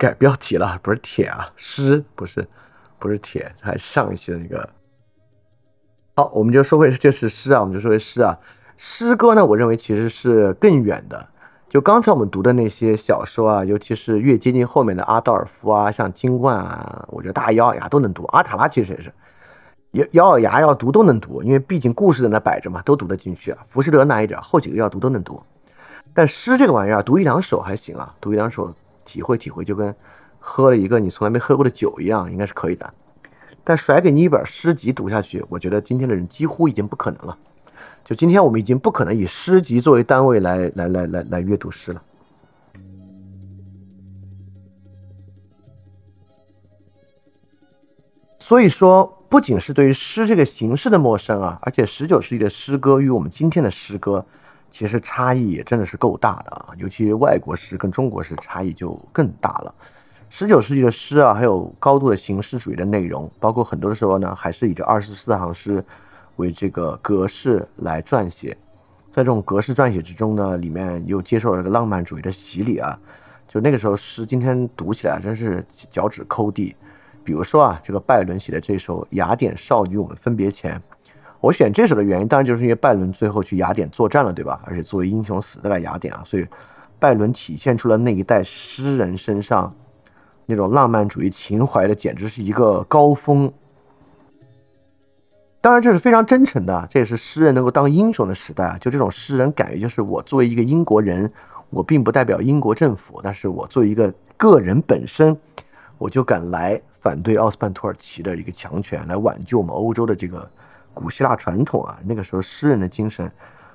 改标题了，不是铁啊，诗不是，不是铁，还上一期的那个。好，我们就说回这是诗啊，我们就说回诗啊。诗歌呢，我认为其实是更远的。就刚才我们读的那些小说啊，尤其是越接近后面的阿道尔夫啊，像金冠啊，我觉得大家咬咬牙都能读。阿塔拉其实也是，咬咬咬牙要读都能读，因为毕竟故事在那摆着嘛，都读得进去啊。浮士德难一点，后几个要读都能读。但诗这个玩意儿，读一两首还行啊，读一两首体会体会，就跟喝了一个你从来没喝过的酒一样，应该是可以的。但甩给你一本诗集读下去，我觉得今天的人几乎已经不可能了。就今天，我们已经不可能以诗集作为单位来来来来来阅读诗了。所以说，不仅是对于诗这个形式的陌生啊，而且十九世纪的诗歌与我们今天的诗歌，其实差异也真的是够大的啊。尤其外国诗跟中国诗差异就更大了。十九世纪的诗啊，还有高度的形式主义的内容，包括很多的时候呢，还是以这二十四行诗。为这个格式来撰写，在这种格式撰写之中呢，里面又接受了这个浪漫主义的洗礼啊。就那个时候诗，今天读起来真是脚趾抠地。比如说啊，这个拜伦写的这首《雅典少女我们分别前》，我选这首的原因，当然就是因为拜伦最后去雅典作战了，对吧？而且作为英雄死在了雅典啊，所以拜伦体现出了那一代诗人身上那种浪漫主义情怀的，简直是一个高峰。当然，这是非常真诚的，这也是诗人能够当英雄的时代啊！就这种诗人感觉，就是我作为一个英国人，我并不代表英国政府，但是我作为一个个人本身，我就敢来反对奥斯曼土耳其的一个强权，来挽救我们欧洲的这个古希腊传统啊！那个时候，诗人的精神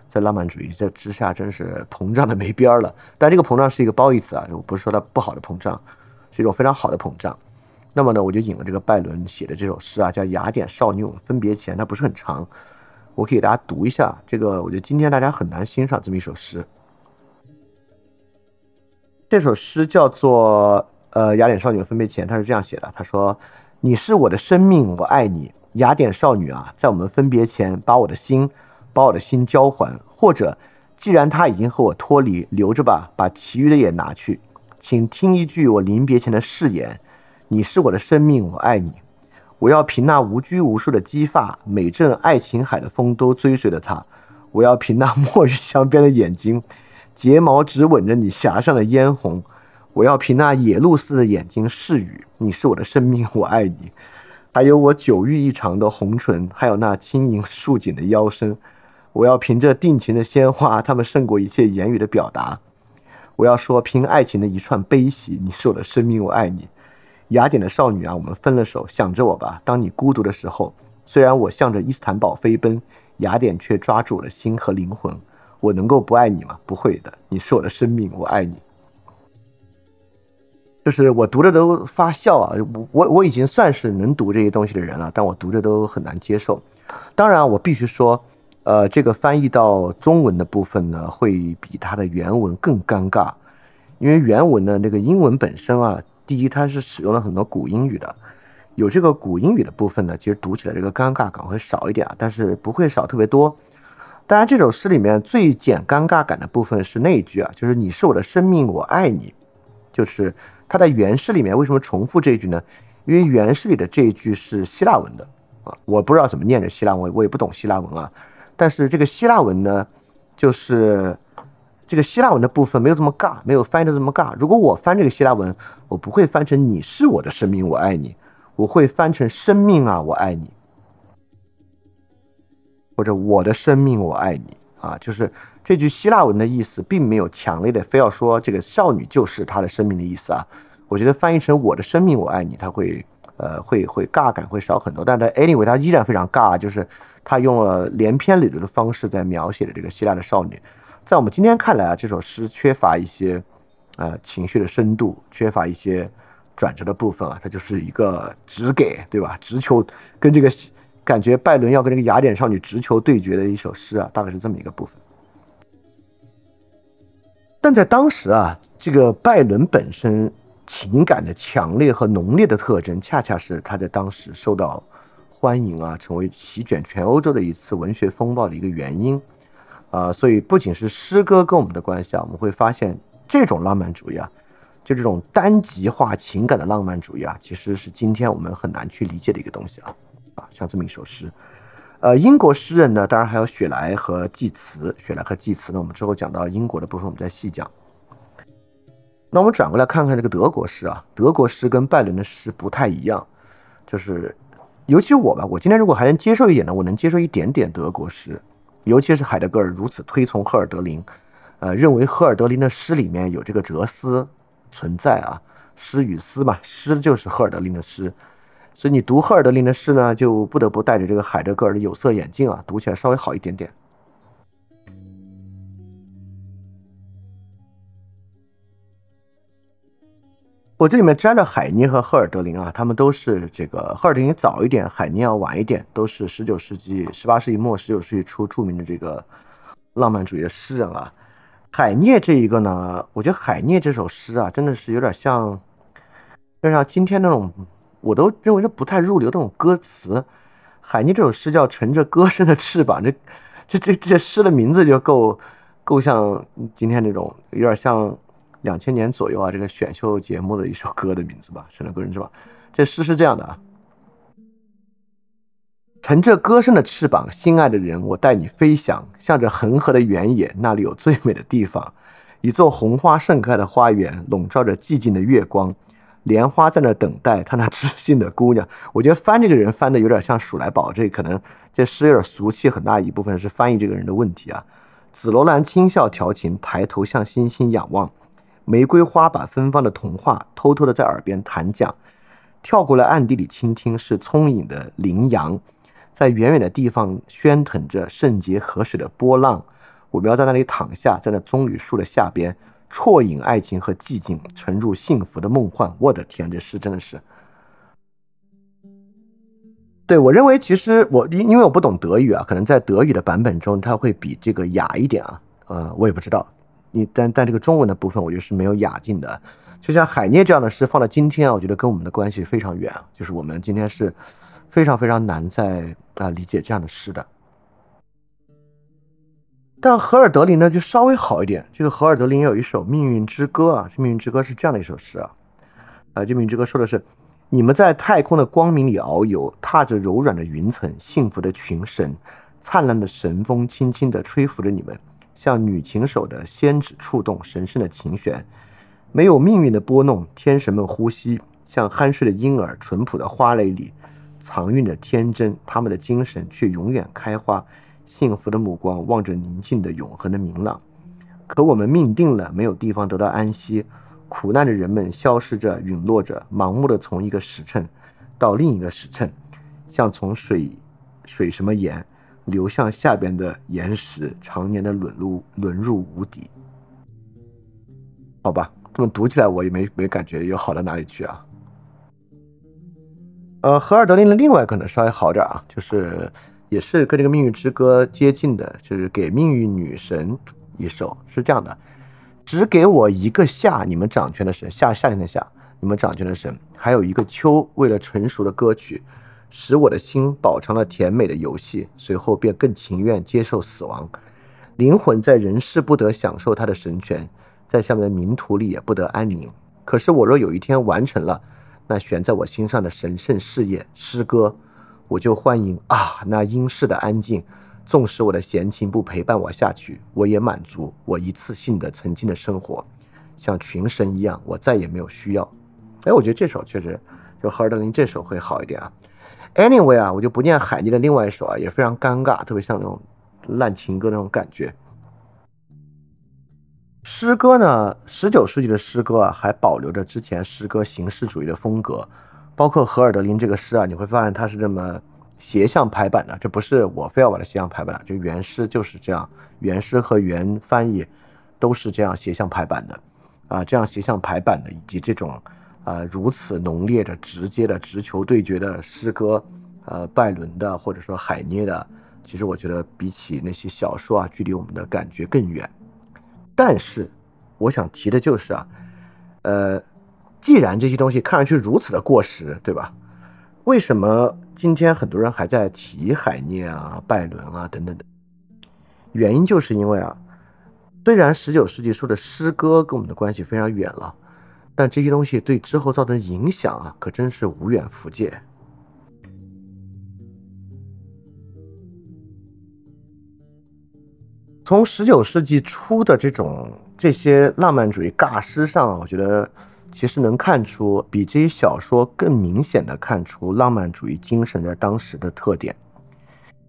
在浪漫主义这之下，真是膨胀的没边儿了。但这个膨胀是一个褒义词啊，我不是说它不好的膨胀，是一种非常好的膨胀。那么呢，我就引了这个拜伦写的这首诗啊，叫《雅典少女分别前》，它不是很长，我可以给大家读一下。这个我觉得今天大家很难欣赏这么一首诗。这首诗叫做《呃雅典少女分别前》，它是这样写的：他说，你是我的生命，我爱你，雅典少女啊，在我们分别前，把我的心，把我的心交还，或者，既然他已经和我脱离，留着吧，把其余的也拿去，请听一句我临别前的誓言。你是我的生命，我爱你。我要凭那无拘无束的姬发，每阵爱琴海的风都追随着他。我要凭那墨玉镶边的眼睛，睫毛只吻着你颊上的嫣红。我要凭那野鹿似的眼睛誓语。你是我的生命，我爱你。还有我久欲异常的红唇，还有那轻盈束紧的腰身。我要凭着定情的鲜花，它们胜过一切言语的表达。我要说，凭爱情的一串悲喜，你是我的生命，我爱你。雅典的少女啊，我们分了手，想着我吧。当你孤独的时候，虽然我向着伊斯坦堡飞奔，雅典却抓住我的心和灵魂。我能够不爱你吗？不会的，你是我的生命，我爱你。就是我读着都发笑啊！我我已经算是能读这些东西的人了，但我读着都很难接受。当然，我必须说，呃，这个翻译到中文的部分呢，会比它的原文更尴尬，因为原文的那个英文本身啊。第一，它是使用了很多古英语的，有这个古英语的部分呢，其实读起来这个尴尬感会少一点啊，但是不会少特别多。当然，这首诗里面最减尴尬感的部分是那一句啊，就是“你是我的生命，我爱你”，就是它在原诗里面为什么重复这一句呢？因为原诗里的这一句是希腊文的。啊，我不知道怎么念着希腊文，我也不懂希腊文啊，但是这个希腊文呢，就是这个希腊文的部分没有这么尬，没有翻译的这么尬。如果我翻这个希腊文，我不会翻成“你是我的生命，我爱你”，我会翻成“生命啊，我爱你”，或者“我的生命，我爱你”啊，就是这句希腊文的意思，并没有强烈的非要说这个少女就是她的生命的意思啊。我觉得翻译成“我的生命，我爱你”，它会呃会会尬感会少很多，但是 anyway 它依然非常尬，就是他用了连篇累牍的方式在描写的这个希腊的少女，在我们今天看来啊，这首诗缺乏一些。呃，情绪的深度缺乏一些转折的部分啊，它就是一个直给，对吧？直球跟这个感觉拜伦要跟这个雅典少女直球对决的一首诗啊，大概是这么一个部分。但在当时啊，这个拜伦本身情感的强烈和浓烈的特征，恰恰是他在当时受到欢迎啊，成为席卷全欧洲的一次文学风暴的一个原因啊。所以不仅是诗歌跟我们的关系啊，我们会发现。这种浪漫主义啊，就这种单极化情感的浪漫主义啊，其实是今天我们很难去理解的一个东西啊啊，像这么一首诗。呃，英国诗人呢，当然还有雪莱和济慈。雪莱和济慈呢，我们之后讲到英国的部分，我们再细讲。那我们转过来看看这个德国诗啊，德国诗跟拜伦的诗不太一样，就是尤其我吧，我今天如果还能接受一点呢，我能接受一点点德国诗，尤其是海德格尔如此推崇赫尔德林，呃，认为赫尔德林的诗里面有这个哲思存在啊，诗与思嘛，诗就是赫尔德林的诗。所以你读赫尔德林的诗呢，就不得不戴着这个海德格尔的有色眼镜啊，读起来稍微好一点点。我这里面摘了海涅和赫尔德林啊，他们都是这个赫尔德林早一点，海涅要晚一点，都是十九世纪、十八世纪末、十九世纪初著名的这个浪漫主义的诗人啊。海涅这一个呢，我觉得海涅这首诗啊，真的是有点像，就像今天那种。我都认为这不太入流那种歌词。海涅这首诗叫《乘着歌声的翅膀》，这、这、这这诗的名字就够够像今天这种有点像两千年左右啊这个选秀节目的一首歌的名字吧，《乘着歌声翅膀》。这诗是这样的啊：乘着歌声的翅膀，心爱的人，我带你飞翔，向着恒河的原野，那里有最美的地方，一座红花盛开的花园，笼罩着寂静的月光。莲花在那等待他那知性的姑娘，我觉得翻这个人翻的有点像鼠来宝，这可能这诗有点俗气，很大一部分是翻译这个人的问题啊。紫罗兰轻笑调情，抬头向星星仰望，玫瑰花把芬芳的童话偷偷的在耳边弹讲，跳过来暗地里倾听，是聪颖的羚羊，在远远的地方喧腾着圣洁河水的波浪，我们要在那里躺下，在那棕榈树的下边。啜饮爱情和寂静，沉入幸福的梦幻。我的天，这诗真的是……对我认为，其实我因因为我不懂德语啊，可能在德语的版本中，它会比这个雅一点啊。呃，我也不知道。你但但这个中文的部分，我觉得是没有雅境的。就像海涅这样的诗，放到今天啊，我觉得跟我们的关系非常远。就是我们今天是非常非常难在啊理解这样的诗的。但荷尔德林呢就稍微好一点。这个荷尔德林有一首《命运之歌》啊，这《命运之歌》是这样的一首诗啊，啊，这《命运之歌》说的是：你们在太空的光明里遨游，踏着柔软的云层，幸福的群神，灿烂的神风轻轻地吹拂着你们，像女琴手的仙指触动神圣的琴弦。没有命运的拨弄，天神们呼吸，像酣睡的婴儿，淳朴的花蕾里藏蕴着天真，他们的精神却永远开花。幸福的目光望着宁静的永恒的明朗，可我们命定了没有地方得到安息，苦难的人们消失着，陨落着，盲目的从一个时辰到另一个时辰，像从水水什么岩流向下边的岩石，常年的沦入沦入无底。好吧，这么读起来我也没没感觉有好到哪里去啊。呃，荷尔德林的另外可能稍微好点啊，就是。也是跟这个命运之歌接近的，就是给命运女神一首，是这样的：只给我一个夏，你们掌权的神，夏夏天的夏，你们掌权的神，还有一个秋，为了成熟的歌曲，使我的心饱尝了甜美的游戏，随后便更情愿接受死亡。灵魂在人世不得享受他的神权，在下面的冥土里也不得安宁。可是我若有一天完成了那悬在我心上的神圣事业——诗歌。我就欢迎啊，那阴世的安静，纵使我的闲情不陪伴我下去，我也满足我一次性的曾经的生活，像群神一样，我再也没有需要。哎，我觉得这首确实，就荷尔德林这首会好一点啊。Anyway 啊，我就不念海涅的另外一首啊，也非常尴尬，特别像那种烂情歌那种感觉。诗歌呢，十九世纪的诗歌啊，还保留着之前诗歌形式主义的风格。包括荷尔德林这个诗啊，你会发现它是这么斜向排版的，这不是我非要把它斜向排版，这个原诗就是这样，原诗和原翻译都是这样斜向排版的，啊，这样斜向排版的，以及这种啊如此浓烈的、直接的、直球对决的诗歌，呃，拜伦的或者说海涅的，其实我觉得比起那些小说啊，距离我们的感觉更远。但是我想提的就是啊，呃。既然这些东西看上去如此的过时，对吧？为什么今天很多人还在提海涅啊、拜伦啊等等的？原因就是因为啊，虽然十九世纪初的诗歌跟我们的关系非常远了，但这些东西对之后造成影响啊，可真是无远弗届。从十九世纪初的这种这些浪漫主义尬诗上，我觉得其实能看出比这些小说更明显的看出浪漫主义精神在当时的特点。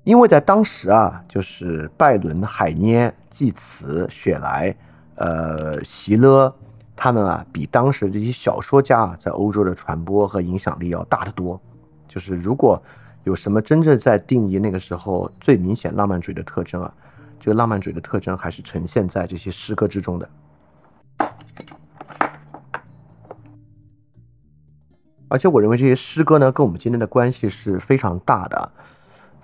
因为在当时啊，就是拜伦、海涅、济慈、雪莱、呃席勒他们啊，比当时这些小说家啊在欧洲的传播和影响力要大得多。就是如果有什么真正在定义那个时候最明显浪漫主义的特征啊。这个浪漫主义的特征还是呈现在这些诗歌之中的，而且我认为这些诗歌呢，跟我们今天的关系是非常大的。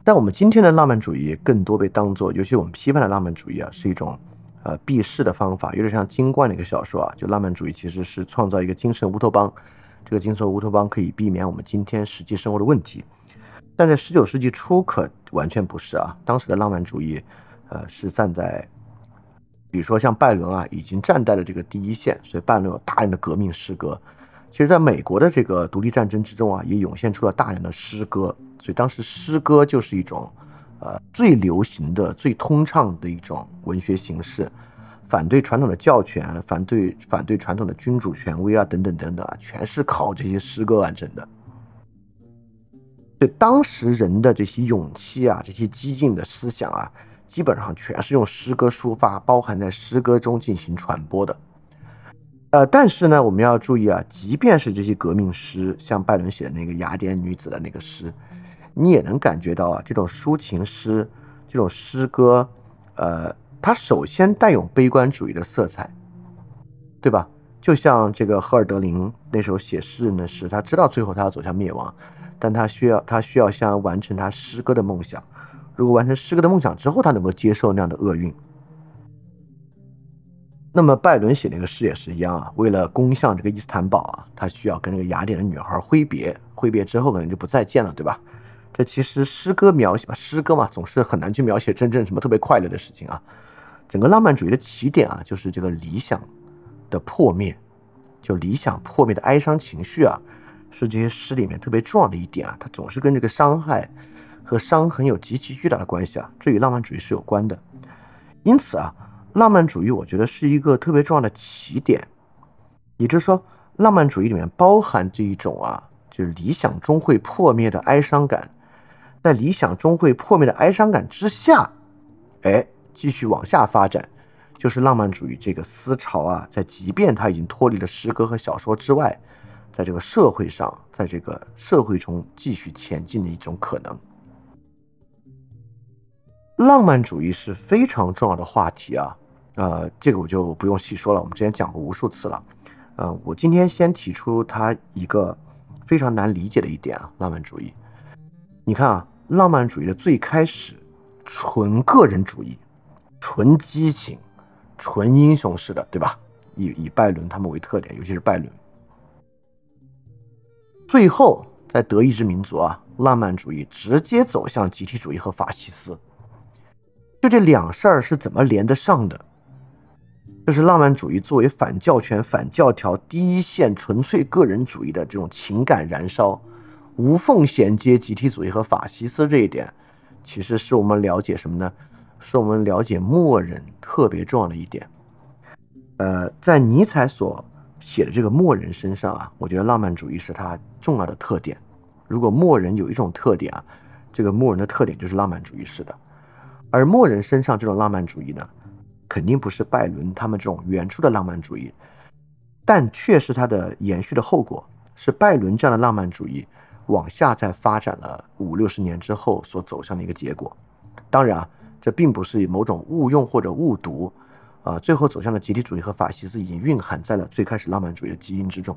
但我们今天的浪漫主义更多被当做，尤其我们批判的浪漫主义啊，是一种呃避世的方法，有点像金冠的一个小说啊，就浪漫主义其实是创造一个精神乌托邦，这个精神乌托邦可以避免我们今天实际生活的问题。但在十九世纪初可完全不是啊，当时的浪漫主义。呃，是站在，比如说像拜伦啊，已经站在了这个第一线，所以拜伦有大量的革命诗歌。其实，在美国的这个独立战争之中啊，也涌现出了大量的诗歌，所以当时诗歌就是一种呃最流行的、最通畅的一种文学形式，反对传统的教权，反对反对传统的君主权威啊，等等等等啊，全是靠这些诗歌完成的。对当时人的这些勇气啊，这些激进的思想啊。基本上全是用诗歌抒发，包含在诗歌中进行传播的。呃，但是呢，我们要注意啊，即便是这些革命诗，像拜伦写的那个雅典女子的那个诗，你也能感觉到啊，这种抒情诗，这种诗歌，呃，它首先带有悲观主义的色彩，对吧？就像这个赫尔德林那时候写诗人的诗，他知道最后他要走向灭亡，但他需要他需要先完成他诗歌的梦想。如果完成诗歌的梦想之后，他能够接受那样的厄运，那么拜伦写那个诗也是一样啊。为了攻向这个伊斯坦堡啊，他需要跟那个雅典的女孩挥别，挥别之后可能就不再见了，对吧？这其实诗歌描写，诗歌嘛，总是很难去描写真正什么特别快乐的事情啊。整个浪漫主义的起点啊，就是这个理想的破灭，就理想破灭的哀伤情绪啊，是这些诗里面特别重要的一点啊。它总是跟这个伤害。和伤痕有极其巨大的关系啊，这与浪漫主义是有关的。因此啊，浪漫主义我觉得是一个特别重要的起点。也就是说，浪漫主义里面包含这一种啊，就是理想终会破灭的哀伤感。在理想终会破灭的哀伤感之下，哎，继续往下发展，就是浪漫主义这个思潮啊，在即便它已经脱离了诗歌和小说之外，在这个社会上，在这个社会中继续前进的一种可能。浪漫主义是非常重要的话题啊，呃，这个我就不用细说了，我们之前讲过无数次了。呃，我今天先提出它一个非常难理解的一点啊，浪漫主义。你看啊，浪漫主义的最开始，纯个人主义，纯激情，纯英雄式的，对吧？以以拜伦他们为特点，尤其是拜伦。最后，在德意志民族啊，浪漫主义直接走向集体主义和法西斯。就这两事儿是怎么连得上的？就是浪漫主义作为反教权、反教条第一线纯粹个人主义的这种情感燃烧，无缝衔接集体主义和法西斯这一点，其实是我们了解什么呢？是我们了解默人特别重要的一点。呃，在尼采所写的这个默人身上啊，我觉得浪漫主义是他重要的特点。如果默人有一种特点啊，这个默人的特点就是浪漫主义式的。而默人身上这种浪漫主义呢，肯定不是拜伦他们这种原初的浪漫主义，但却是它的延续的后果，是拜伦这样的浪漫主义往下再发展了五六十年之后所走向的一个结果。当然啊，这并不是某种误用或者误读，啊，最后走向的集体主义和法西斯已经蕴含在了最开始浪漫主义的基因之中。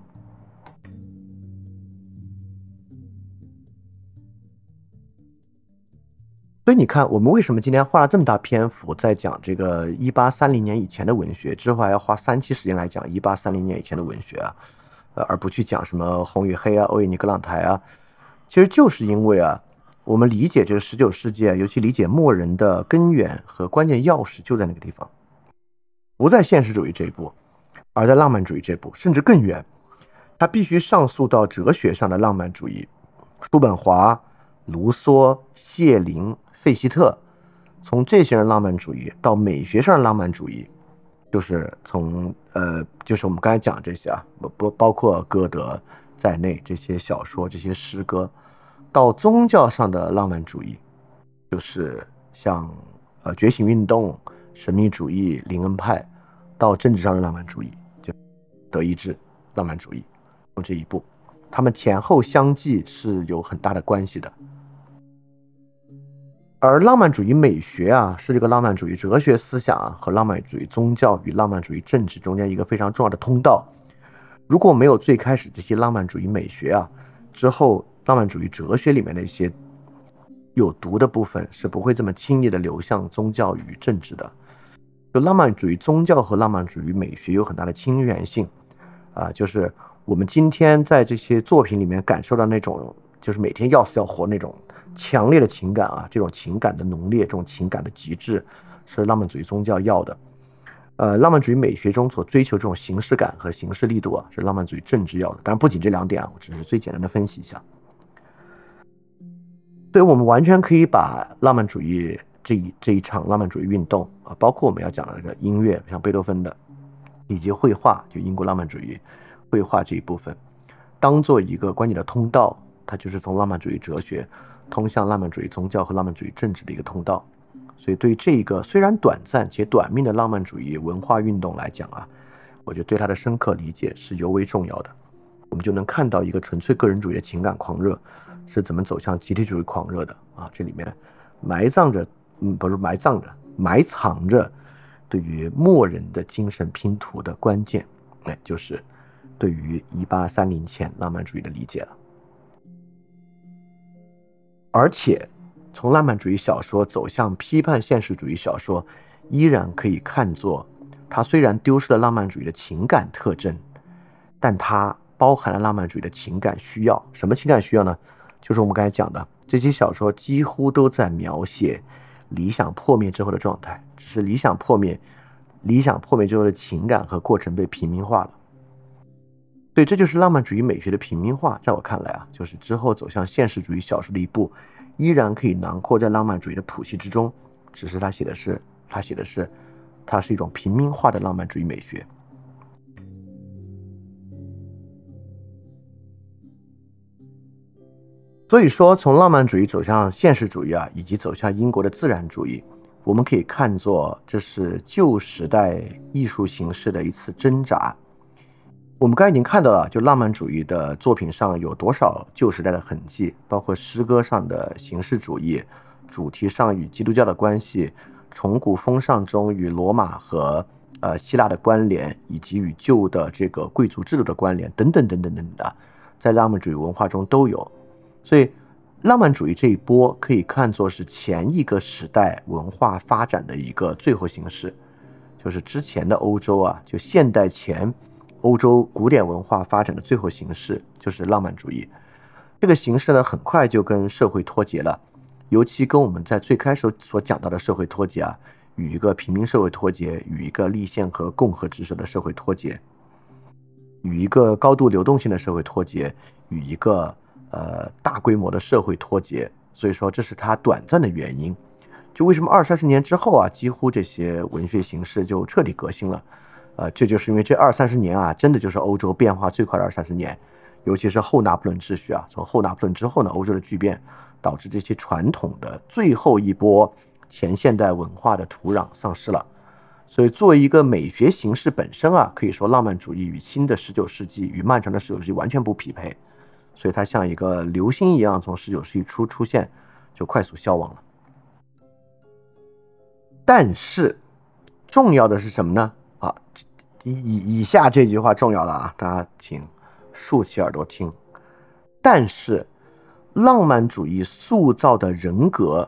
所以你看，我们为什么今天花了这么大篇幅在讲这个一八三零年以前的文学，之后还要花三期时间来讲一八三零年以前的文学啊，呃，而不去讲什么红与黑啊、欧也尼·格朗台啊，其实就是因为啊，我们理解这个十九世纪，尤其理解末人的根源和关键钥匙就在那个地方，不在现实主义这一步，而在浪漫主义这步，甚至更远，它必须上溯到哲学上的浪漫主义，叔本华、卢梭、谢林、费希特，从这些人浪漫主义到美学上的浪漫主义，就是从呃，就是我们刚才讲这些啊，不不包括歌德在内这些小说、这些诗歌，到宗教上的浪漫主义，就是像呃觉醒运动、神秘主义、灵恩派，到政治上的浪漫主义，就德意志浪漫主义。这一步，他们前后相继是有很大的关系的。而浪漫主义美学啊，是这个浪漫主义哲学思想啊和浪漫主义宗教与浪漫主义政治中间一个非常重要的通道。如果没有最开始这些浪漫主义美学啊，之后浪漫主义哲学里面的一些有毒的部分是不会这么轻易的流向宗教与政治的。就浪漫主义宗教和浪漫主义美学有很大的亲缘性啊，就是。我们今天在这些作品里面感受到那种，就是每天要死要活那种强烈的情感啊，这种情感的浓烈，这种情感的极致，是浪漫主义宗教要的。呃，浪漫主义美学中所追求这种形式感和形式力度啊，是浪漫主义政治要的。当然，不仅这两点啊，我只是最简单的分析一下。所以我们完全可以把浪漫主义这一这一场浪漫主义运动啊，包括我们要讲的这个音乐，像贝多芬的，以及绘画，就英国浪漫主义。绘画这一部分，当做一个关键的通道，它就是从浪漫主义哲学通向浪漫主义宗教和浪漫主义政治的一个通道。所以，对这一个虽然短暂且短命的浪漫主义文化运动来讲啊，我觉得对它的深刻理解是尤为重要的。我们就能看到一个纯粹个人主义的情感狂热是怎么走向集体主义狂热的啊！这里面埋葬着，嗯，不是埋葬着，埋藏着对于默人的精神拼图的关键，哎，就是。对于一八三零前浪漫主义的理解了，而且从浪漫主义小说走向批判现实主义小说，依然可以看作，它虽然丢失了浪漫主义的情感特征，但它包含了浪漫主义的情感需要。什么情感需要呢？就是我们刚才讲的，这些小说几乎都在描写理想破灭之后的状态，只是理想破灭，理想破灭之后的情感和过程被平民化了。对，这就是浪漫主义美学的平民化。在我看来啊，就是之后走向现实主义小说的一步，依然可以囊括在浪漫主义的谱系之中。只是他写的是，他写的是，它是一种平民化的浪漫主义美学。所以说，从浪漫主义走向现实主义啊，以及走向英国的自然主义，我们可以看作这是旧时代艺术形式的一次挣扎。我们刚才已经看到了，就浪漫主义的作品上有多少旧时代的痕迹，包括诗歌上的形式主义，主题上与基督教的关系，从古风尚中与罗马和呃希腊的关联，以及与旧的这个贵族制度的关联等等等等等的，在浪漫主义文化中都有。所以，浪漫主义这一波可以看作是前一个时代文化发展的一个最后形式，就是之前的欧洲啊，就现代前。欧洲古典文化发展的最后形式就是浪漫主义，这个形式呢，很快就跟社会脱节了，尤其跟我们在最开始所讲到的社会脱节啊，与一个平民社会脱节，与一个立宪和共和制社的社会脱节，与一个高度流动性的社会脱节，与一个呃大规模的社会脱节。所以说，这是它短暂的原因。就为什么二三十年之后啊，几乎这些文学形式就彻底革新了。呃，这就是因为这二三十年啊，真的就是欧洲变化最快的二三十年，尤其是后拿破仑秩序啊，从后拿破仑之后呢，欧洲的巨变导致这些传统的最后一波前现代文化的土壤丧失了。所以，作为一个美学形式本身啊，可以说浪漫主义与新的十九世纪与漫长的十九世纪完全不匹配，所以它像一个流星一样从十九世纪初出现，就快速消亡了。但是，重要的是什么呢？好以以以下这句话重要了啊，大家请竖起耳朵听。但是，浪漫主义塑造的人格，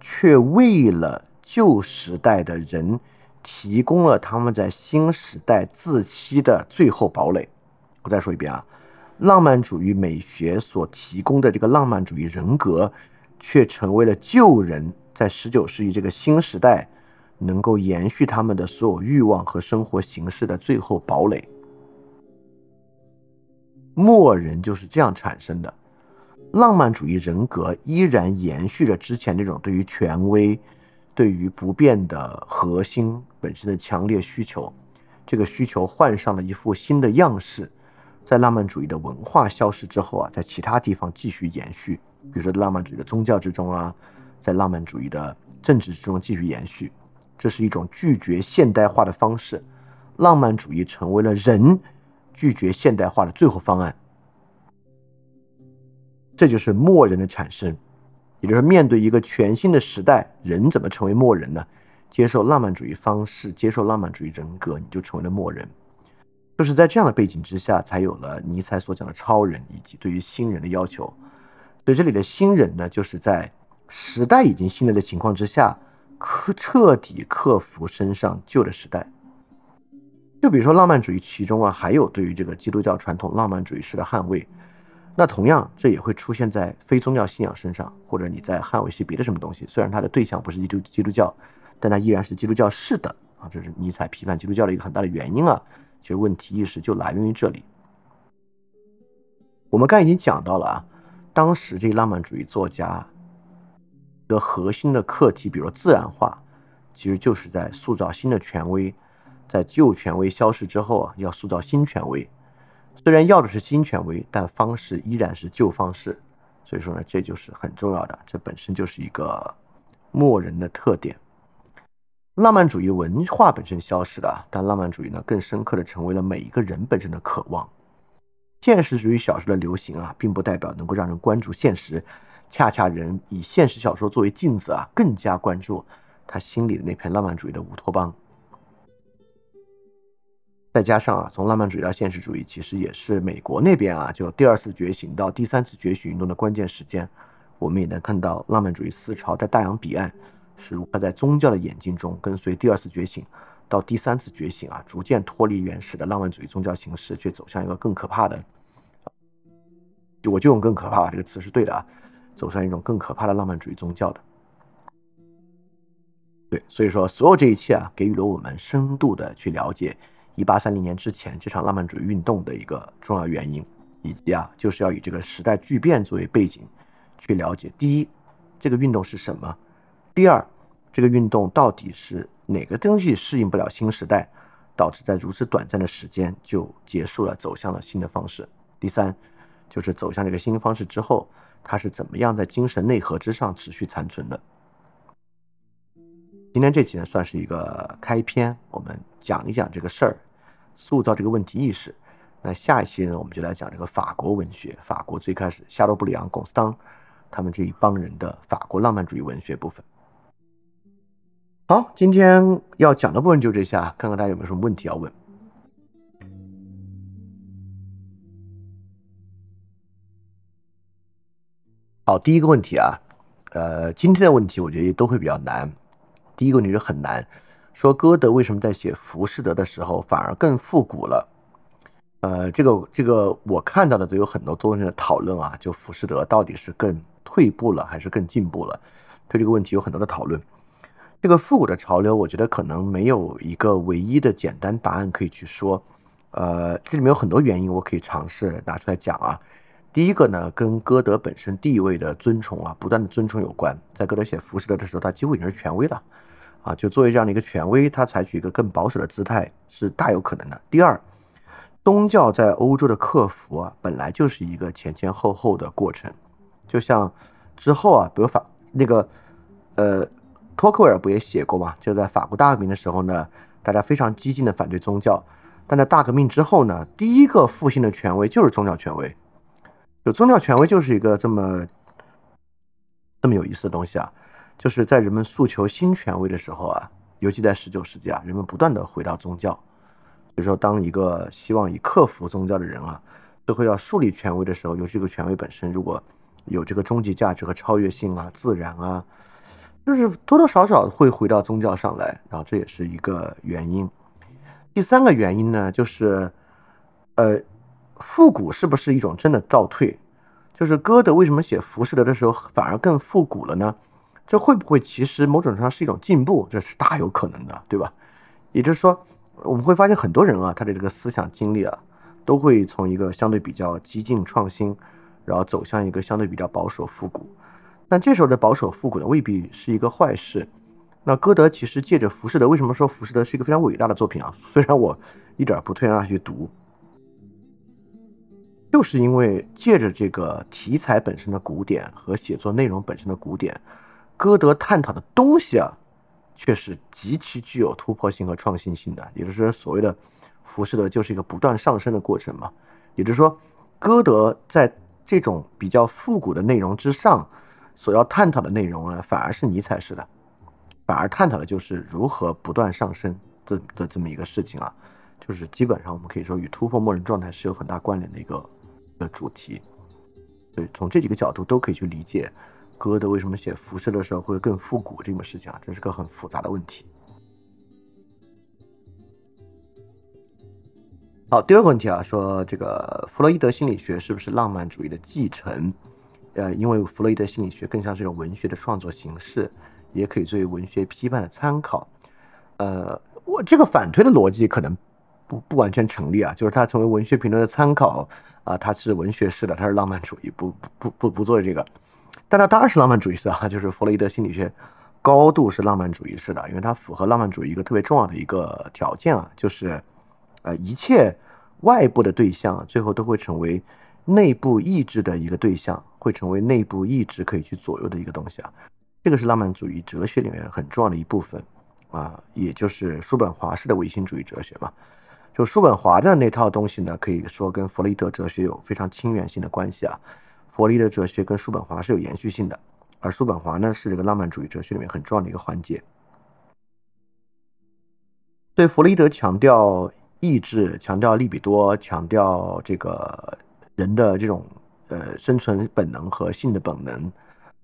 却为了旧时代的人提供了他们在新时代自欺的最后堡垒。我再说一遍啊，浪漫主义美学所提供的这个浪漫主义人格，却成为了旧人在十九世纪这个新时代。能够延续他们的所有欲望和生活形式的最后堡垒。末人就是这样产生的。浪漫主义人格依然延续着之前那种对于权威、对于不变的核心本身的强烈需求。这个需求换上了一副新的样式，在浪漫主义的文化消失之后啊，在其他地方继续延续，比如说浪漫主义的宗教之中啊，在浪漫主义的政治之中继续延续。这是一种拒绝现代化的方式，浪漫主义成为了人拒绝现代化的最后方案。这就是默人的产生，也就是面对一个全新的时代，人怎么成为默人呢？接受浪漫主义方式，接受浪漫主义人格，你就成为了默人。就是在这样的背景之下，才有了尼采所讲的超人，以及对于新人的要求。所以这里的新人呢，就是在时代已经新了的情况之下，克彻底克服身上旧的时代。就比如说浪漫主义其中啊，还有对于这个基督教传统浪漫主义式的捍卫。那同样，这也会出现在非宗教信仰身上，或者你在捍卫些别的什么东西。虽然它的对象不是基督基督教。但它依然是基督教式的啊，这是尼采批判基督教的一个很大的原因啊。其实问题意识就来源于这里。我们刚才已经讲到了啊，当时这浪漫主义作家的核心的课题，比如自然化，其实就是在塑造新的权威，在旧权威消失之后啊，要塑造新权威。虽然要的是新权威，但方式依然是旧方式。所以说呢，这就是很重要的，这本身就是一个默人的特点。浪漫主义文化本身消失了，但浪漫主义呢，更深刻的成为了每一个人本身的渴望。现实主义小说的流行啊，并不代表能够让人关注现实，恰恰人以现实小说作为镜子啊，更加关注他心里的那片浪漫主义的乌托邦。再加上啊，从浪漫主义到现实主义，其实也是美国那边啊，就第二次觉醒到第三次觉醒运动的关键时间。我们也能看到浪漫主义思潮在大洋彼岸。是如何在宗教的眼睛中跟随第二次觉醒到第三次觉醒啊，逐渐脱离原始的浪漫主义宗教形式，却走向一个更可怕的，我就用“更可怕”这个词是对的啊，走向一种更可怕的浪漫主义宗教的。对，所以说所有这一切啊，给予了我们深度的去了解一八三零年之前这场浪漫主义运动的一个重要原因，以及啊，就是要以这个时代巨变作为背景去了解。第一，这个运动是什么？第二，这个运动到底是哪个东西适应不了新时代，导致在如此短暂的时间就结束了，走向了新的方式？第三，就是走向这个新方式之后，它是怎么样在精神内核之上持续残存的？今天这期呢，算是一个开篇，我们讲一讲这个事儿，塑造这个问题意识。那下一期呢，我们就来讲这个法国文学，法国最开始夏洛布里昂、龚斯当他们这一帮人的法国浪漫主义文学部分。好，今天要讲的部分就这些啊，看看大家有没有什么问题要问。好，第一个问题啊，呃，今天的问题我觉得都会比较难。第一个问题是很难，说歌德为什么在写《浮士德》的时候反而更复古了？呃，这个这个我看到的都有很多多人的讨论啊，就《浮士德》到底是更退步了还是更进步了？对这个问题有很多的讨论。这个复古的潮流，我觉得可能没有一个唯一的简单答案可以去说。呃，这里面有很多原因，我可以尝试拿出来讲啊。第一个呢，跟歌德本身地位的尊崇啊，不断的尊崇有关。在歌德写《浮士德》的时候，他几乎已经是权威了啊，就作为这样的一个权威，他采取一个更保守的姿态是大有可能的。第二，宗教在欧洲的克服啊，本来就是一个前前后后的过程，就像之后啊，比如法那个呃。托克维尔不也写过吗？就在法国大革命的时候呢，大家非常激进的反对宗教，但在大革命之后呢，第一个复兴的权威就是宗教权威。有宗教权威就是一个这么这么有意思的东西啊，就是在人们诉求新权威的时候啊，尤其在十九世纪啊，人们不断的回到宗教。比如说，当一个希望以克服宗教的人啊，最后要树立权威的时候，尤其这个权威本身如果有这个终极价值和超越性啊、自然啊。就是多多少少会回到宗教上来，然后这也是一个原因。第三个原因呢，就是，呃，复古是不是一种真的倒退？就是歌德为什么写《浮士德》的时候反而更复古了呢？这会不会其实某种程度上是一种进步？这是大有可能的，对吧？也就是说，我们会发现很多人啊，他的这个思想经历啊，都会从一个相对比较激进创新，然后走向一个相对比较保守复古。但这时候的保守复古呢，未必是一个坏事。那歌德其实借着《浮士德》，为什么说《浮士德》是一个非常伟大的作品啊？虽然我一点不推荐大家去读，就是因为借着这个题材本身的古典和写作内容本身的古典，歌德探讨的东西啊，却是极其具有突破性和创新性的。也就是说，所谓的《浮士德》就是一个不断上升的过程嘛。也就是说，歌德在这种比较复古的内容之上，所要探讨的内容呢，反而是尼采式的。反而探讨的就是如何不断上升的的这么一个事情啊，就是基本上我们可以说与突破默认状态是有很大关联的一个的主题。所以从这几个角度都可以去理解歌德为什么写浮世的时候会更复古这个事情啊，这是个很复杂的问题。好，第二个问题啊，说这个弗洛伊德心理学是不是浪漫主义的继承？呃，因为弗洛伊德心理学更像是一种文学的创作形式。也可以作为文学批判的参考，呃，我这个反推的逻辑可能不完全成立啊，就是它成为文学评论的参考啊，它是文学式的，它是浪漫主义，不不不不不做这个，但它当然是浪漫主义式啊，就是弗洛伊德心理学高度是浪漫主义式的，因为它符合浪漫主义一个特别重要的一个条件啊，就是呃一切外部的对象最后都会成为内部意志的一个对象，会成为内部意志可以去左右的一个东西啊。这个是浪漫主义哲学里面很重要的一部分，啊，也就是叔本华式的唯心主义哲学嘛。就叔本华的那套东西呢，可以说跟弗洛伊德哲学有非常亲缘性的关系啊。弗洛伊德哲学跟叔本华是有延续性的，而叔本华呢是这个浪漫主义哲学里面很重要的一个环节。对弗洛伊德强调意志，强调利比多，强调这个人的这种呃生存本能和性的本能。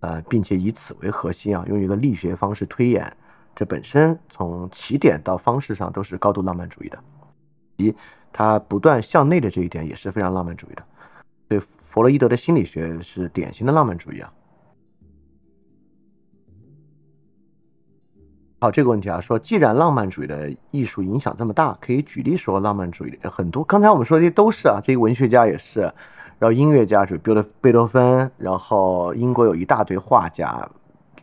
呃，并且以此为核心啊，用一个力学方式推演，这本身从起点到方式上都是高度浪漫主义的，及他不断向内的这一点也是非常浪漫主义的。所以弗洛伊德的心理学是典型的浪漫主义啊。好，这个问题啊，说既然浪漫主义的艺术影响这么大，可以举例说浪漫主义的很多。刚才我们说的这些都是啊，这些文学家也是。然后音乐家就比如贝多芬，然后英国有一大堆画家，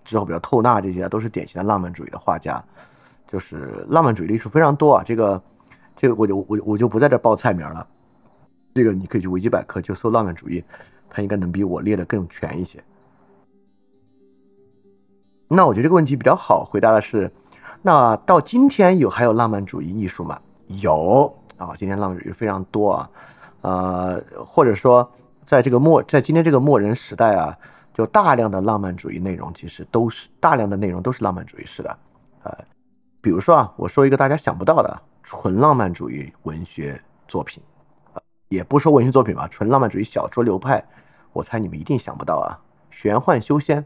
之后比如透纳这些都是典型的浪漫主义的画家，就是浪漫主义的艺术非常多啊。这个，这个我就我我就不在这报菜名了，这个你可以去维基百科就搜浪漫主义，它应该能比我列的更全一些。那我觉得这个问题比较好回答的是，那到今天有还有浪漫主义艺术吗？有啊，今天浪漫主义非常多啊。呃，或者说，在这个末，在今天这个末人时代啊，就大量的浪漫主义内容，其实都是大量的内容都是浪漫主义式的。呃，比如说啊，我说一个大家想不到的纯浪漫主义文学作品，也不说文学作品吧，纯浪漫主义小说流派，我猜你们一定想不到啊，玄幻修仙，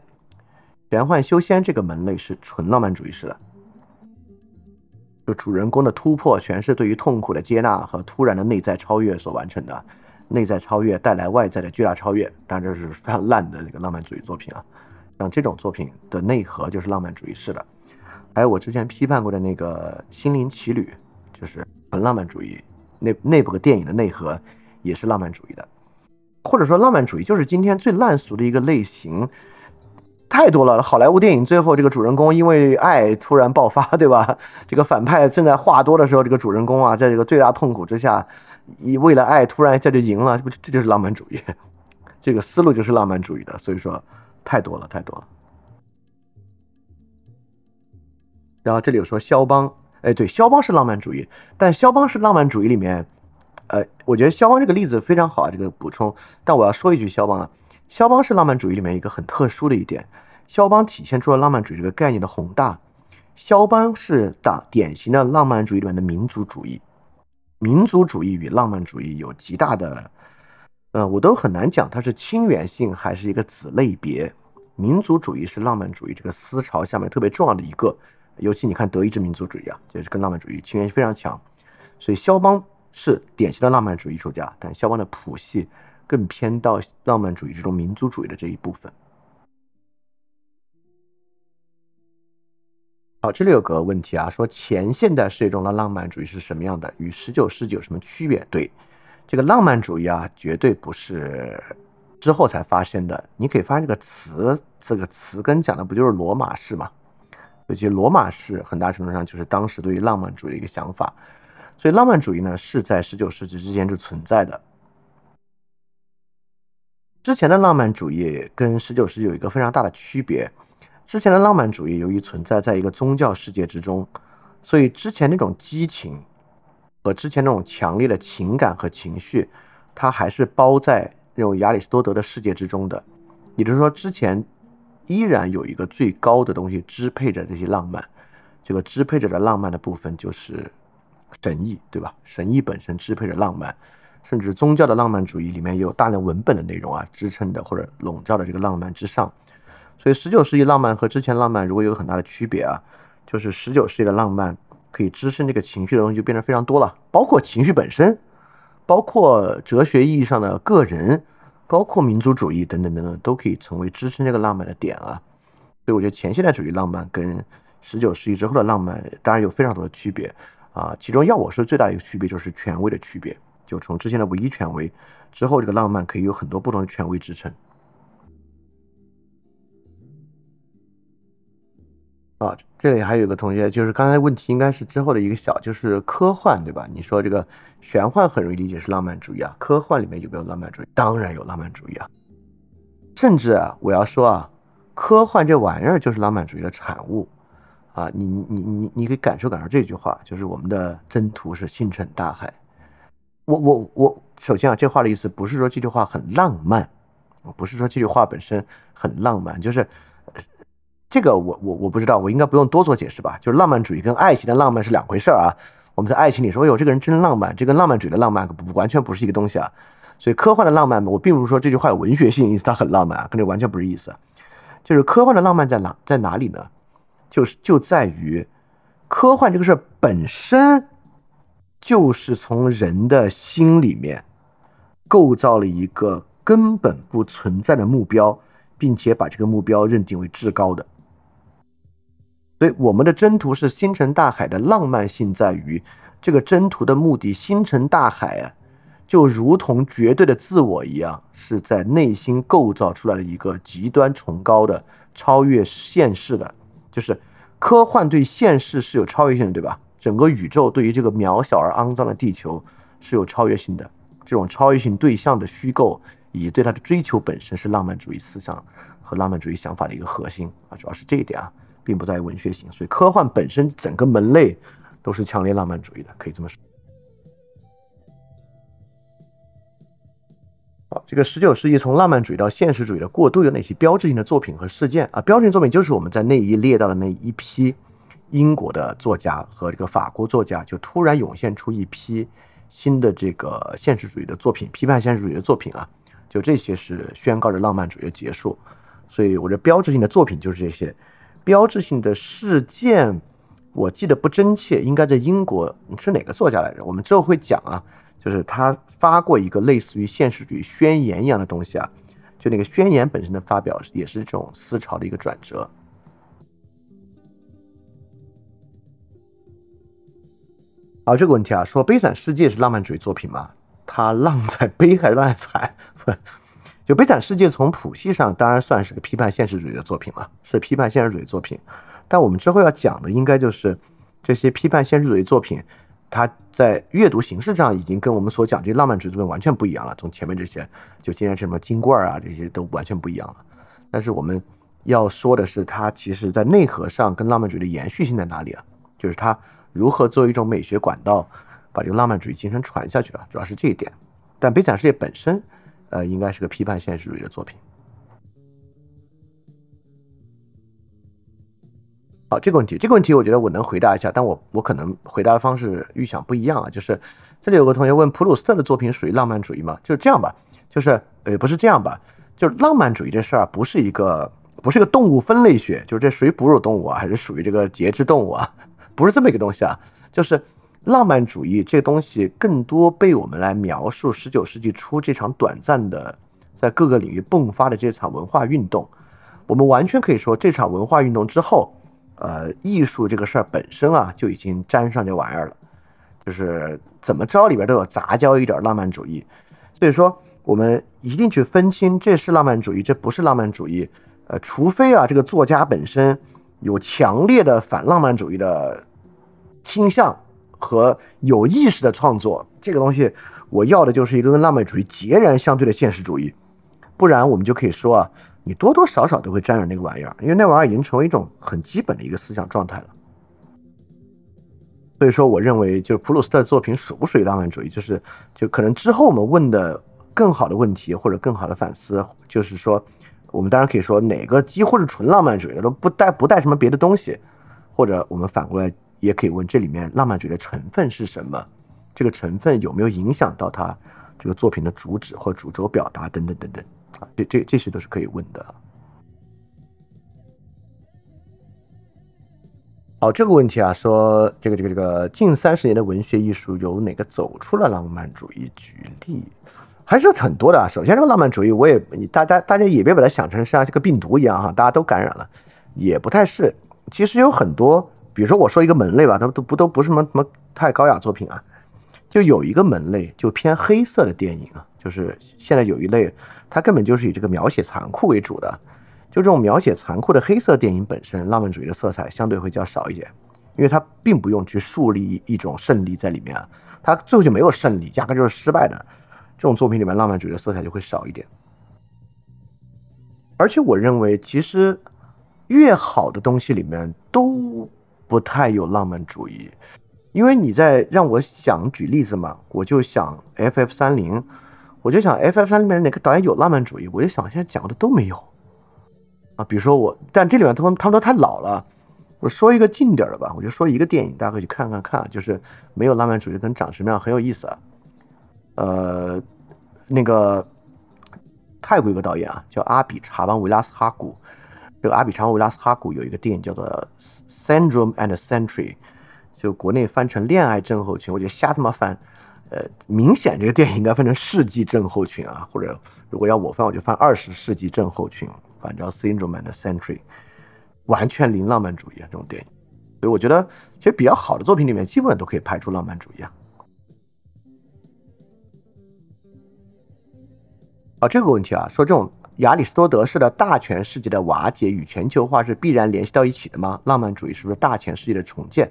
玄幻修仙这个门类是纯浪漫主义式的。就主人公的突破，全是对于痛苦的接纳和突然的内在超越所完成的。内在超越带来外在的巨大超越，当然这是非常烂的那个浪漫主义作品啊。像这种作品的内核就是浪漫主义式的。还有我之前批判过的那个《心灵奇旅》，就是很浪漫主义。那那部个电影的内核也是浪漫主义的，或者说浪漫主义就是今天最烂俗的一个类型。太多了，好莱坞电影最后这个主人公因为爱突然爆发，对吧？这个反派正在话多的时候，这个主人公啊，在这个最大痛苦之下，一为了爱突然一下就赢了，这不这就是浪漫主义？这个思路就是浪漫主义的，所以说太多了，太多了。然后这里有说肖邦，哎，对，肖邦是浪漫主义，但肖邦是浪漫主义里面，呃，我觉得肖邦这个例子非常好啊，这个补充。但我要说一句，肖邦啊。肖邦是浪漫主义里面一个很特殊的一点，肖邦体现出了浪漫主义这个概念的宏大。肖邦是大典型的浪漫主义里面的民族主义，民族主义与浪漫主义有极大的，呃，我都很难讲它是亲缘性还是一个子类别。民族主义是浪漫主义这个思潮下面特别重要的一个，尤其你看德意志民族主义啊，就是跟浪漫主义亲缘非常强。所以肖邦是典型的浪漫主义艺术家，但肖邦的谱系。更偏到浪漫主义这种民族主义的这一部分。好，这里有个问题啊，说前现代世界中的浪漫主义是什么样的？与十九世纪有什么区别？对，这个浪漫主义啊，绝对不是之后才发生的。你可以发现这个词，这个词根讲的不就是罗马式吗？所以其实罗马式很大程度上就是当时对于浪漫主义的一个想法。所以浪漫主义呢，是在十九世纪之前就存在的。之前的浪漫主义跟十九世纪有一个非常大的区别。之前的浪漫主义由于存在在一个宗教世界之中，所以之前那种激情和之前那种强烈的情感和情绪，它还是包在那种亚里士多德的世界之中的。也就是说，之前依然有一个最高的东西支配着这些浪漫，这个支配着的浪漫的部分就是神意，对吧？神意本身支配着浪漫，甚至宗教的浪漫主义里面也有大量文本的内容啊，支撑的或者笼罩的这个浪漫之上。所以，十九世纪浪漫和之前浪漫如果有很大的区别啊，就是十九世纪的浪漫可以支撑这个情绪的东西就变得非常多了，包括情绪本身，包括哲学意义上的个人，包括民族主义等等等等，都可以成为支撑这个浪漫的点啊。所以，我觉得前现代主义浪漫跟十九世纪之后的浪漫当然有非常多的区别啊。其中要我说最大的一个区别就是权威的区别，就从之前的唯一权威之后，这个浪漫可以有很多不同的权威支撑。啊，这里还有个同学，就是刚才问题应该是之后的一个小，就是科幻，对吧？你说这个玄幻很容易理解是浪漫主义啊，科幻里面有没有浪漫主义？当然有浪漫主义啊，甚至啊，我要说啊，科幻这玩意儿就是浪漫主义的产物啊。你你你你可以感受感受这句话，就是我们的征途是星辰大海。我我我，首先啊，这话的意思不是说这句话很浪漫，不是说这句话本身很浪漫，就是。这个我我我不知道，我应该不用多做解释吧？就是浪漫主义跟爱情的浪漫是两回事啊。我们在爱情里说，哎呦，这个人真浪漫，这跟浪漫主义的浪漫不完全不是一个东西啊。所以科幻的浪漫，我并不是说这句话有文学性，意思它很浪漫，跟这完全不是意思。就是科幻的浪漫在哪在哪里呢？就是就在于科幻这个事儿本身就是从人的心里面构造了一个根本不存在的目标，并且把这个目标认定为至高的。所以，我们的征途是星辰大海的浪漫性在于，这个征途的目的，星辰大海啊，就如同绝对的自我一样，是在内心构造出来的一个极端崇高的、超越现世的，就是科幻对现世是有超越性的，对吧？整个宇宙对于这个渺小而肮脏的地球是有超越性的，这种超越性对象的虚构以及对它的追求本身是浪漫主义思想和浪漫主义想法的一个核心啊，主要是这一点啊。并不在于文学性，所以科幻本身整个门类都是强烈浪漫主义的，可以这么说。好，这个十九世纪从浪漫主义到现实主义的过渡有哪些标志性的作品和事件啊？标志性作品就是我们在那一列到的那一批英国的作家和这个法国作家，就突然涌现出一批新的这个现实主义的作品，批判现实主义的作品啊，就这些是宣告着浪漫主义的结束。所以，我的标志性的作品就是这些。标志性的事件，我记得不真切，应该在英国是哪个作家来着？我们之后会讲啊，就是他发过一个类似于现实主义宣言一样的东西啊，就那个宣言本身的发表也是这种思潮的一个转折。好，这个问题啊，说《悲惨世界》是浪漫主义作品吗？它浪在 悲还是浪在惨？就《悲惨世界》从谱系上当然算是个批判现实主义的作品了，是批判现实主义作品。但我们之后要讲的应该就是这些批判现实主义作品，它在阅读形式上已经跟我们所讲这些浪漫主义作品完全不一样了。从前面这些，就今天什么金罐啊这些都完全不一样了。但是我们要说的是，它其实在内核上跟浪漫主义的延续性在哪里啊？就是它如何作为一种美学管道，把这个浪漫主义精神传下去了，主要是这一点。但《悲惨世界》本身。呃，应该是个批判现实主义的作品。好，这个问题，这个问题，我觉得我能回答一下，但我我可能回答的方式预想不一样啊。就是这里有个同学问，普鲁斯特的作品属于浪漫主义吗？就是这样吧，就是呃，不是这样吧，就是浪漫主义这事儿不是一个不是个动物分类学，就是这属于哺乳动物啊，还是属于这个节肢动物啊？不是这么一个东西啊，就是。浪漫主义这东西更多被我们来描述十九世纪初这场短暂的在各个领域迸发的这场文化运动。我们完全可以说，这场文化运动之后，呃，艺术这个事儿本身啊就已经沾上这玩意儿了。就是怎么着里边都有杂交一点浪漫主义。所以说，我们一定去分清这是浪漫主义，这不是浪漫主义。呃，除非啊，这个作家本身有强烈的反浪漫主义的倾向和有意识的创作，这个东西我要的就是一个跟浪漫主义截然相对的现实主义。不然，我们就可以说啊，你多多少少都会沾染那个玩意儿，因为那玩意儿已经成为一种很基本的一个思想状态了。所以说，我认为就是普鲁斯特的作品属不属于浪漫主义，就是就可能之后我们问的更好的问题或者更好的反思，就是说，我们当然可以说哪个几乎是纯浪漫主义的，都不带不带什么别的东西，或者我们反过来也可以问这里面浪漫主义的成分是什么，这个成分有没有影响到他这个作品的主旨或主轴表达等等等等啊。这这这些都是可以问的。好，这个问题啊，说这个这个这个近三十年的文学艺术有哪个走出了浪漫主义？举例还是很多的啊。首先，这个浪漫主义，我也你大家大家也别把它想成像这个病毒一样哈，大家都感染了，也不太是。其实有很多，比如说我说一个门类吧，它都不都不是什么什么太高雅作品啊，就有一个门类就偏黑色的电影啊，就是现在有一类。它根本就是以这个描写残酷为主的，就这种描写残酷的黑色电影本身，浪漫主义的色彩相对会较少一点，因为它并不用去树立一种胜利在里面啊，它最后就没有胜利，压根就是失败的。这种作品里面，浪漫主义的色彩就会少一点。而且我认为，其实越好的东西里面都不太有浪漫主义，因为你在让我想举例子嘛，我就想 FF 三零。我就想，F F 三里面哪个导演有浪漫主义？我就想，现在讲的都没有啊。比如说我，但这里面他们他们都太老了。我说一个近点的吧，我就说一个电影，大家可以去看看看，就是没有浪漫主义能长什么样，很有意思啊。呃，那个泰国一个导演啊，叫阿比查邦维拉斯哈古。这个阿比查邦维拉斯哈古有一个电影叫做《Syndrome and Century》，就国内翻成《恋爱症候群》，我觉得瞎他妈翻。呃，明显这个电影应该分成世纪症候群啊，或者如果要我翻，我就翻二十世纪症候群，反正 Syndrome and Century，完全零浪漫主义啊这种电影。所以我觉得，其实比较好的作品里面，基本都可以拍出浪漫主义啊。啊，这个问题啊，说这种亚里士多德式的大全世界的瓦解与全球化是必然联系到一起的吗？浪漫主义是不是大全世界的重建？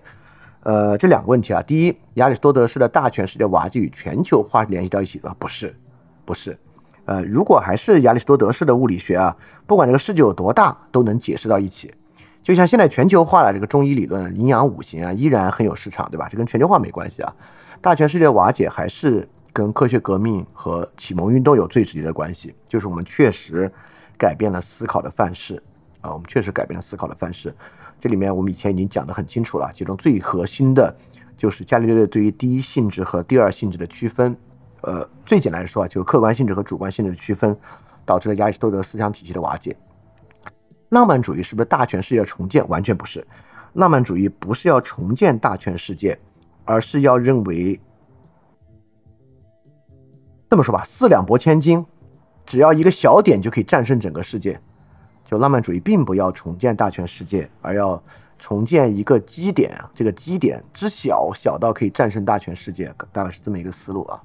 呃，这两个问题啊，第一，亚里士多德式的大全世界瓦解与全球化联系到一起的不是，不是。呃，如果还是亚里士多德式的物理学啊，不管这个世界有多大，都能解释到一起。就像现在全球化了，这个中医理论、阴阳五行啊，依然很有市场，对吧？这跟全球化没关系啊。大全世界瓦解还是跟科学革命和启蒙运动有最直接的关系，就是我们确实改变了思考的范式啊，我们确实改变了思考的范式。这里面我们以前已经讲得很清楚了，其中最核心的，就是伽利略对于第一性质和第二性质的区分。呃，最简单来说啊，就是客观性质和主观性质的区分，导致了亚里士多德思想体系的瓦解。浪漫主义是不是大全世界重建？完全不是。浪漫主义不是要重建大全世界，而是要认为，这么说吧，四两拨千斤，只要一个小点就可以战胜整个世界。就浪漫主义并不要重建大全世界，而要重建一个基点啊，这个基点之小，小到可以战胜大全世界，大概是这么一个思路啊。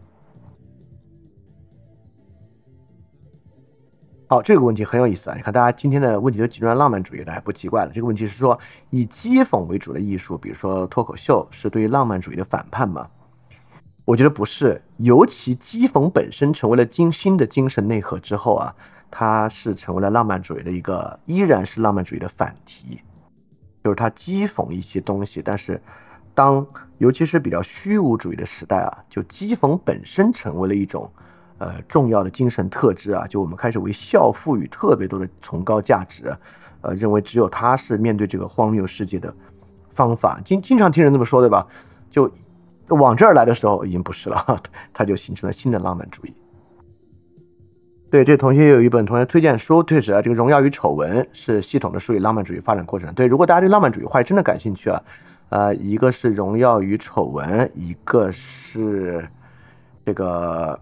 好，这个问题很有意思啊！你看，大家今天的问题都集中在浪漫主义，大家不奇怪了。这个问题是说，以讥讽为主的艺术，比如说脱口秀，是对于浪漫主义的反叛吗？我觉得不是，尤其讥讽本身成为了精心的精神内核之后啊。它是成为了浪漫主义的一个，依然是浪漫主义的反题，就是它讥讽一些东西，但是当尤其是比较虚无主义的时代啊，就讥讽本身成为了一种呃重要的精神特质啊，就我们开始为笑赋予特别多的崇高价值，呃，认为只有它是面对这个荒谬世界的方法，经经常听人这么说，对吧？就往这儿来的时候已经不是了，它就形成了新的浪漫主义。对，这同学有一本同学推荐书，确实啊，这个《荣耀与丑闻》是系统的梳理浪漫主义发展过程。对，如果大家对浪漫主义话真的感兴趣啊，呃，一个是《荣耀与丑闻》，一个是这个，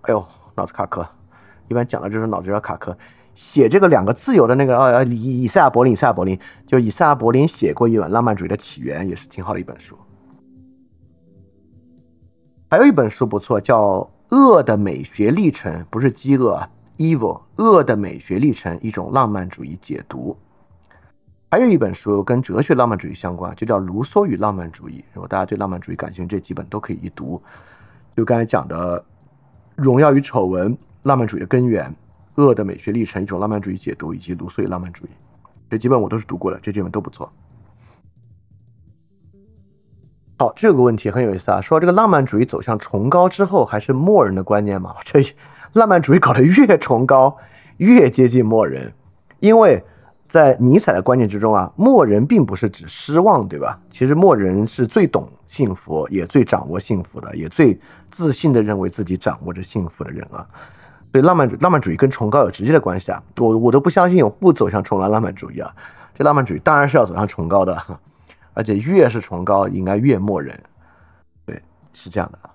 哎呦，脑子卡壳，一般讲的就是脑子有点卡壳。写这个两个自由的那个，呃，以以赛亚柏林，以赛亚柏林，就以赛亚柏林写过一本《浪漫主义的起源》，也是挺好的一本书。还有一本书不错，叫《恶的美学历程》，不是饥饿，evil，恶的美学历程，一种浪漫主义解读。还有一本书跟哲学浪漫主义相关，就叫《卢梭与浪漫主义》。如果大家对浪漫主义感兴趣，这几本都可以一读。就刚才讲的《荣耀与丑闻》、浪漫主义的根源、恶的美学历程、一种浪漫主义解读，以及卢梭与浪漫主义，这几本我都是读过的，这几本都不错。好，这个问题很有意思啊，说这个浪漫主义走向崇高之后，还是默人的观念吗？这 浪漫主义搞得越崇高，越接近默人，因为。在尼采的观念之中啊，默人并不是指失望，对吧？其实默人是最懂幸福，也最掌握幸福的，也最自信的认为自己掌握着幸福的人啊。所以浪漫主浪漫主义跟崇高有直接的关系啊。我我都不相信有不走向崇高浪漫主义啊。这浪漫主义当然是要走向崇高的，而且越是崇高，应该越默人。对，是这样的啊。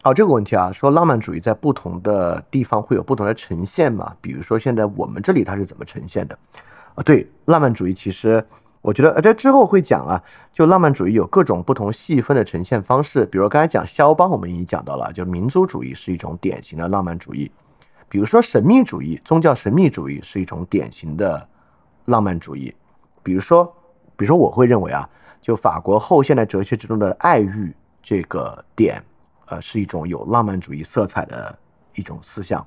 好，这个问题啊，说浪漫主义在不同的地方会有不同的呈现嘛？比如说现在我们这里它是怎么呈现的？啊，对，浪漫主义其实我觉得呃，在之后会讲啊，就浪漫主义有各种不同细分的呈现方式。比如刚才讲肖邦，我们已经讲到了，就民族主义是一种典型的浪漫主义。比如说神秘主义，宗教神秘主义是一种典型的浪漫主义。比如说，比如说我会认为啊，就法国后现代哲学之中的爱欲这个点。呃，是一种有浪漫主义色彩的一种思想。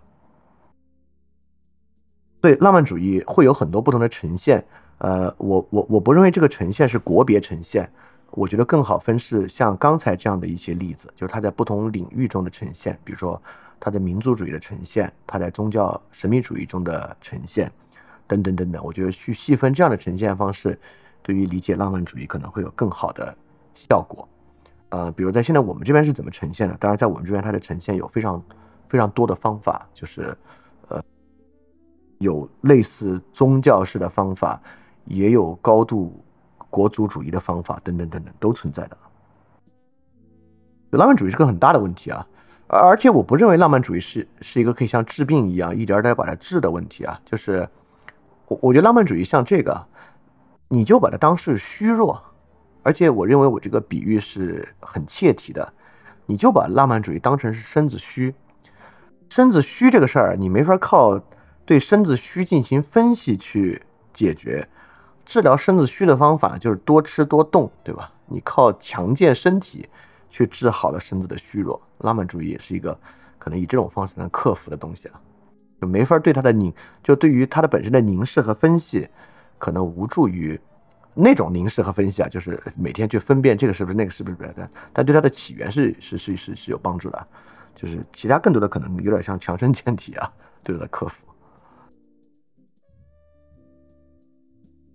对，浪漫主义会有很多不同的呈现。呃，我我我不认为这个呈现是国别呈现，我觉得更好分是像刚才这样的一些例子，就是它在不同领域中的呈现，比如说它的民族主义的呈现，它在宗教神秘主义中的呈现，等等等等。我觉得去细分这样的呈现方式，对于理解浪漫主义可能会有更好的效果。呃，比如在现在我们这边是怎么呈现的？当然，在我们这边它的呈现有非常非常多的方法，就是呃，有类似宗教式的方法，也有高度国族主义的方法，等等等等都存在的。浪漫主义是个很大的问题啊，而且我不认为浪漫主义是是一个可以像治病一样一点点把它治的问题啊。就是我我觉得浪漫主义像这个，你就把它当是虚弱。而且我认为我这个比喻是很切题的，你就把浪漫主义当成是身子虚，身子虚这个事儿你没法靠对身子虚进行分析去解决，治疗身子虚的方法就是多吃多动，对吧？你靠强健身体去治好了身子的虚弱，浪漫主义也是一个可能以这种方式能克服的东西啊，就没法对它的凝，就对于它的本身的凝视和分析，可能无助于。那种凝视和分析啊，就是每天去分辨这个是不是那个是不是，但但对它的起源是是是是是有帮助的，就是其他更多的可能有点像强身健体啊，对它的克服。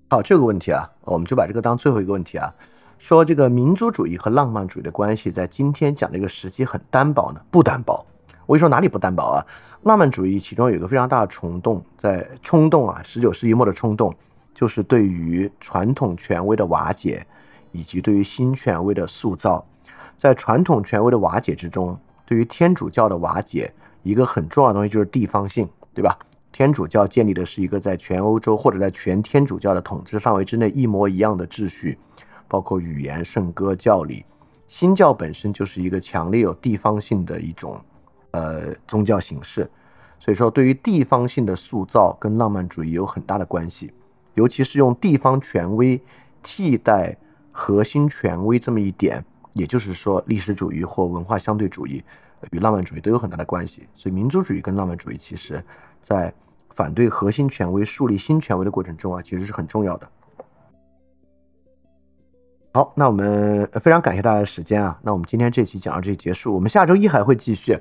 好，这个问题啊，我们就把这个当最后一个问题啊，说这个民族主义和浪漫主义的关系在今天讲的一个时期很单薄呢？不单薄，我跟你说哪里不单薄啊？浪漫主义其中有一个非常大的冲动，在冲动啊，十九世纪末的冲动。就是对于传统权威的瓦解，以及对于新权威的塑造，在传统权威的瓦解之中，对于天主教的瓦解，一个很重要的东西就是地方性，对吧？天主教建立的是一个在全欧洲或者在全天主教的统治范围之内一模一样的秩序，包括语言、圣歌、教理。新教本身就是一个强烈有地方性的一种呃宗教形式，所以说对于地方性的塑造跟浪漫主义有很大的关系。尤其是用地方权威替代核心权威这么一点，也就是说，历史主义或文化相对主义与浪漫主义都有很大的关系。所以，民族主义跟浪漫主义其实，在反对核心权威、树立新权威的过程中啊，其实是很重要的。好，那我们非常感谢大家的时间啊。那我们今天这期讲到这里结束，我们下周一还会继续。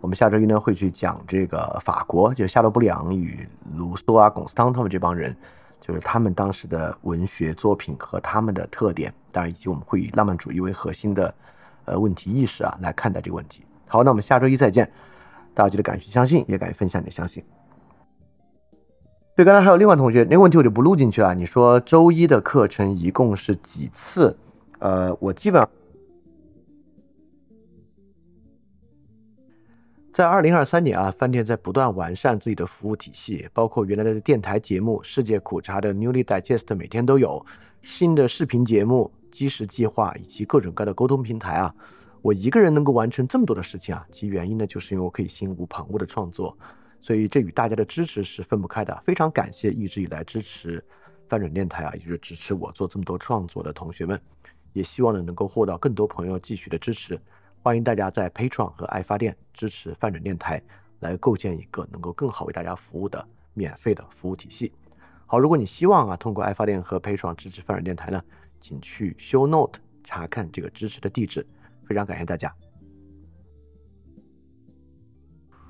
我们下周一呢会去讲这个法国，就夏洛布里昂与卢梭啊、龚斯汤他们这帮人。就是他们当时的文学作品和他们的特点，当然以及我们会以浪漫主义为核心的呃问题意识啊来看待这个问题。好，那我们下周一再见。大家记得敢于相信，也敢于分享你的相信。对，刚才还有另外同学那个问题我就不录进去了。你说周一的课程一共是几次？呃，我基本上。在二零二三年啊，饭店在不断完善自己的服务体系，包括原来的电台节目《世界苦茶》的 Newly Digest 每天都有新的视频节目，基石计划以及各种各样的沟通平台啊，我一个人能够完成这么多的事情啊，其原因呢，就是因为我可以心无旁骛的创作，所以这与大家的支持是分不开的。非常感谢一直以来支持翻转电台啊，也就是支持我做这么多创作的同学们，也希望呢能够获得更多朋友继续的支持。欢迎大家在 Patreon 和爱发电支持翻转电台，来构建一个能够更好为大家服务的免费的服务体系。好，如果你希望啊通过爱发电和 Patreon 支持泛软电台呢，请去 Show Note 查看这个支持的地址。非常感谢大家，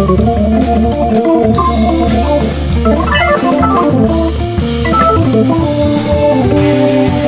Thank you.